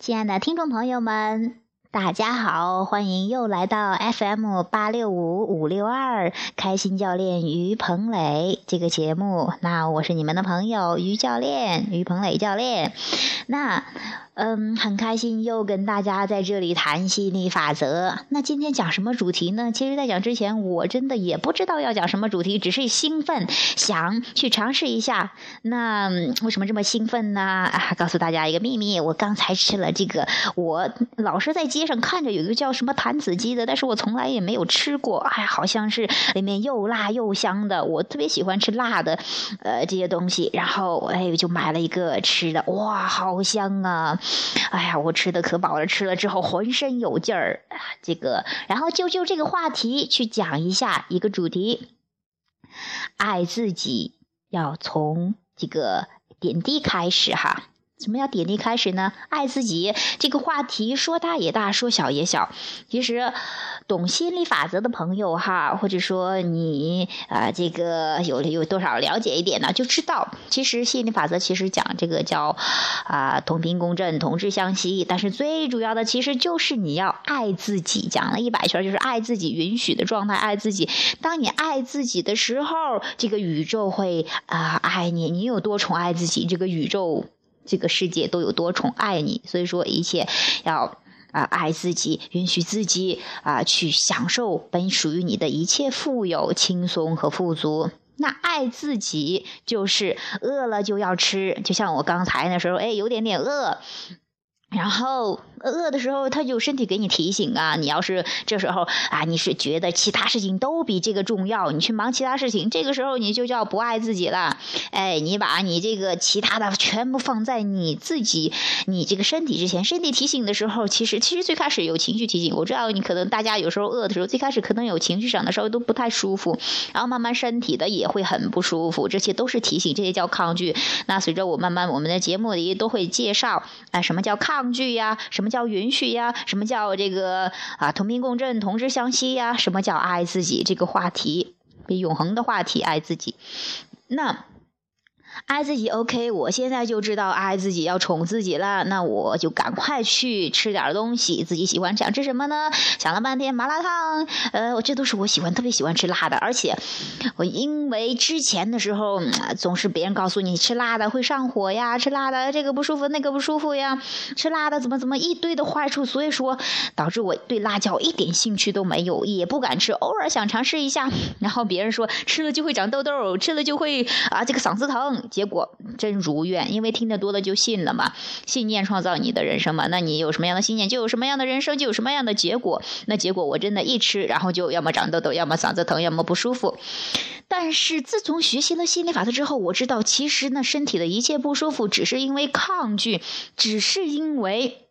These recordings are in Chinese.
亲爱的听众朋友们，大家好，欢迎又来到 FM 八六五五六二开心教练于鹏磊这个节目。那我是你们的朋友于教练，于鹏磊教练。那。嗯，很开心又跟大家在这里谈吸引力法则。那今天讲什么主题呢？其实，在讲之前，我真的也不知道要讲什么主题，只是兴奋，想去尝试一下。那为什么这么兴奋呢？啊，告诉大家一个秘密，我刚才吃了这个，我老是在街上看着有一个叫什么坛子鸡的，但是我从来也没有吃过。哎，好像是里面又辣又香的，我特别喜欢吃辣的，呃，这些东西。然后，哎，就买了一个吃的，哇，好香啊！哎呀，我吃的可饱了，吃了之后浑身有劲儿。这个，然后就就这个话题去讲一下一个主题：爱自己要从这个点滴开始哈。什么叫点滴开始呢？爱自己这个话题说大也大，说小也小。其实，懂心理法则的朋友哈，或者说你啊，这个有有多少了解一点呢？就知道，其实心理法则其实讲这个叫啊同频共振，同质相吸。但是最主要的其实就是你要爱自己。讲了一百圈，就是爱自己，允许的状态，爱自己。当你爱自己的时候，这个宇宙会啊爱你。你有多宠爱自己，这个宇宙。这个世界都有多宠爱你，所以说一切要啊爱自己，允许自己啊去享受本属于你的一切富有、轻松和富足。那爱自己就是饿了就要吃，就像我刚才那时候，哎，有点点饿，然后。饿的时候，他就身体给你提醒啊。你要是这时候啊，你是觉得其他事情都比这个重要，你去忙其他事情，这个时候你就叫不爱自己了。哎，你把你这个其他的全部放在你自己、你这个身体之前。身体提醒的时候，其实其实最开始有情绪提醒。我知道你可能大家有时候饿的时候，最开始可能有情绪上的稍微都不太舒服，然后慢慢身体的也会很不舒服，这些都是提醒，这些叫抗拒。那随着我慢慢我们的节目里都会介绍，啊，什么叫抗拒呀？什么？叫允许呀？什么叫这个啊？同频共振，同时相吸呀？什么叫爱自己？这个话题，永恒的话题，爱自己。那。爱自己，OK，我现在就知道爱自己要宠自己了，那我就赶快去吃点东西，自己喜欢想吃什么呢？想了半天麻辣烫，呃，我这都是我喜欢，特别喜欢吃辣的，而且我因为之前的时候总是别人告诉你吃辣的会上火呀，吃辣的这个不舒服那个不舒服呀，吃辣的怎么怎么一堆的坏处，所以说导致我对辣椒一点兴趣都没有，也不敢吃，偶尔想尝试一下，然后别人说吃了就会长痘痘，吃了就会啊这个嗓子疼。结果真如愿，因为听得多了就信了嘛。信念创造你的人生嘛。那你有什么样的信念，就有什么样的人生，就有什么样的结果。那结果我真的一吃，然后就要么长痘痘，要么嗓子疼，要么不舒服。但是自从学习了心理法则之后，我知道其实呢，身体的一切不舒服，只是因为抗拒，只是因为。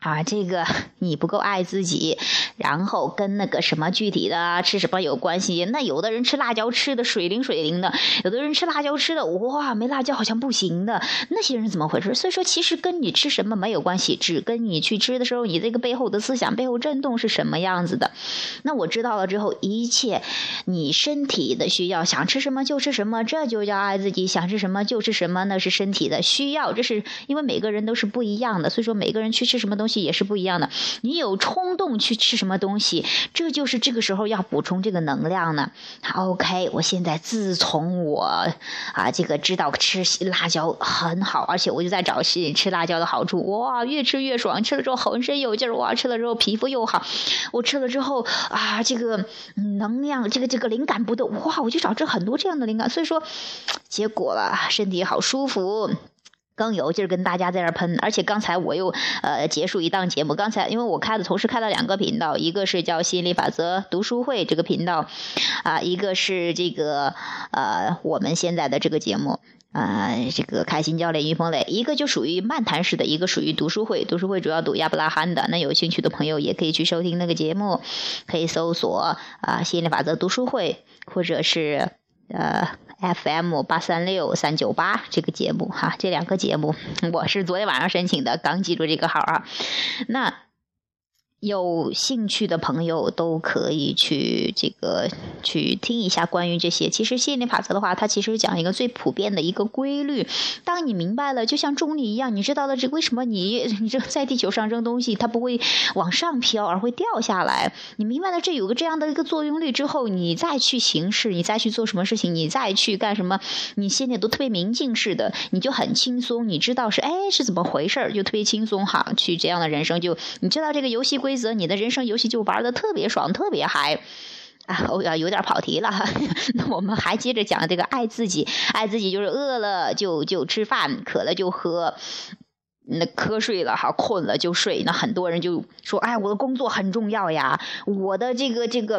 啊，这个 你不够爱自己，然后跟那个什么具体的吃什么有关系？那有的人吃辣椒吃的水灵水灵的，有的人吃辣椒吃的哇，没辣椒好像不行的。那些人怎么回事？所以说，其实跟你吃什么没有关系，只跟你去吃的时候，你这个背后的思想、背后震动是什么样子的。那我知道了之后，一切你身体的需要，想吃什么就吃什么，这就叫爱自己。想吃什么就吃什么，那是身体的需要。这是因为每个人都是不一样的，所以说每个人去吃什么东西也是不一样的。你有冲动去吃什么东西，这就是这个时候要补充这个能量呢。OK，我现在自从我啊这个知道吃辣椒很好，而且我就在找吃辣椒的好处。哇，越吃越爽，吃了之后浑身有劲儿。哇，吃了之后皮肤又好。我吃了之后啊，这个能量，这个这个灵感不动。哇，我就找这很多这样的灵感。所以说，结果了，身体好舒服。更有劲儿跟大家在这喷，而且刚才我又呃结束一档节目。刚才因为我开的同时开了两个频道，一个是叫心理法则读书会这个频道，啊，一个是这个呃我们现在的这个节目啊，这个开心教练于鹏磊，一个就属于漫谈式的，一个属于读书会。读书会主要读亚伯拉罕的，那有兴趣的朋友也可以去收听那个节目，可以搜索啊心理法则读书会，或者是呃。FM 八三六三九八这个节目哈，这两个节目我是昨天晚上申请的，刚记住这个号啊。那有兴趣的朋友都可以去这个去听一下关于这些。其实吸引力法则的话，它其实讲一个最普遍的一个规律。当你明白了，就像重力一样，你知道了这为什么你 你扔在地球上扔东西，它不会往上飘，而会掉下来。你明白了这有个这样的一个作用力之后，你再去行事，你再去做什么事情，你再去干什么，你心里都特别明镜似的，你就很轻松。你知道是哎是怎么回事儿，就特别轻松哈。去这样的人生，就你知道这个游戏规。规则，你的人生游戏就玩的特别爽，特别嗨啊！我要有点跑题了。那我们还接着讲这个爱自己，爱自己就是饿了就就吃饭，渴了就喝，那瞌睡了哈，困了就睡。那很多人就说：“哎，我的工作很重要呀，我的这个这个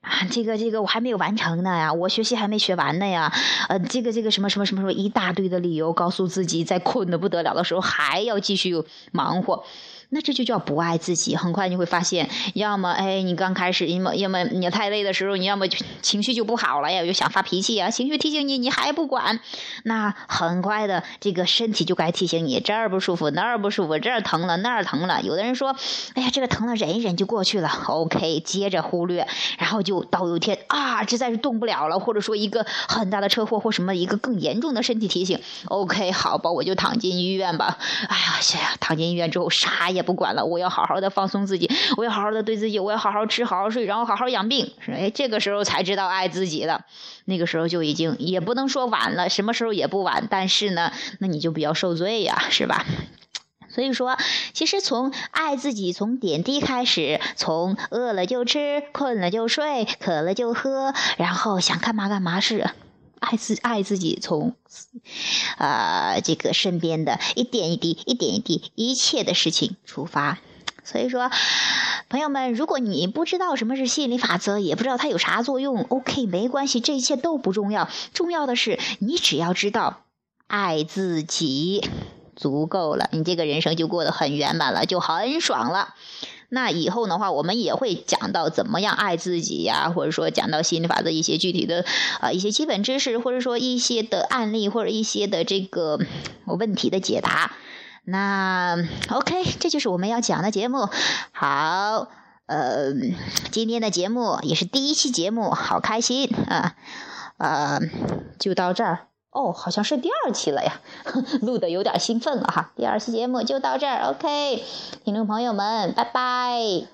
啊，这个这个我还没有完成呢呀，我学习还没学完呢呀，呃，这个这个什么什么什么什么一大堆的理由，告诉自己在困的不得了的时候还要继续忙活。”那这就叫不爱自己。很快你会发现，要么哎，你刚开始，要么要么你太累的时候，你要么情绪就不好了呀，就想发脾气啊，情绪提醒你，你还不管，那很快的，这个身体就该提醒你，这儿不舒服，那儿不舒服，这儿疼了，那儿疼了。有的人说，哎呀，这个疼了，忍一忍就过去了。OK，接着忽略，然后就到有一天啊，实在是动不了了，或者说一个很大的车祸或什么一个更严重的身体提醒。OK，好吧，我就躺进医院吧。哎呀，躺进医院之后啥也。不管了，我要好好的放松自己，我要好好的对自己，我要好好吃，好好睡，然后好好养病。哎，这个时候才知道爱自己了。那个时候就已经也不能说晚了，什么时候也不晚。但是呢，那你就比较受罪呀，是吧？所以说，其实从爱自己，从点滴开始，从饿了就吃，困了就睡，渴了就喝，然后想干嘛干嘛是。爱自爱自己，从啊这个身边的一点一滴、一点一滴、一切的事情出发。所以说，朋友们，如果你不知道什么是吸引力法则，也不知道它有啥作用，OK，没关系，这一切都不重要。重要的是，你只要知道爱自己足够了，你这个人生就过得很圆满了，就很爽了。那以后的话，我们也会讲到怎么样爱自己呀，或者说讲到心理法则一些具体的啊一些基本知识，或者说一些的案例或者一些的这个问题的解答。那 OK，这就是我们要讲的节目。好，呃，今天的节目也是第一期节目，好开心啊呃，就到这儿。哦，好像是第二期了呀，录的有点兴奋了哈。第二期节目就到这儿，OK，听众朋友们，拜拜。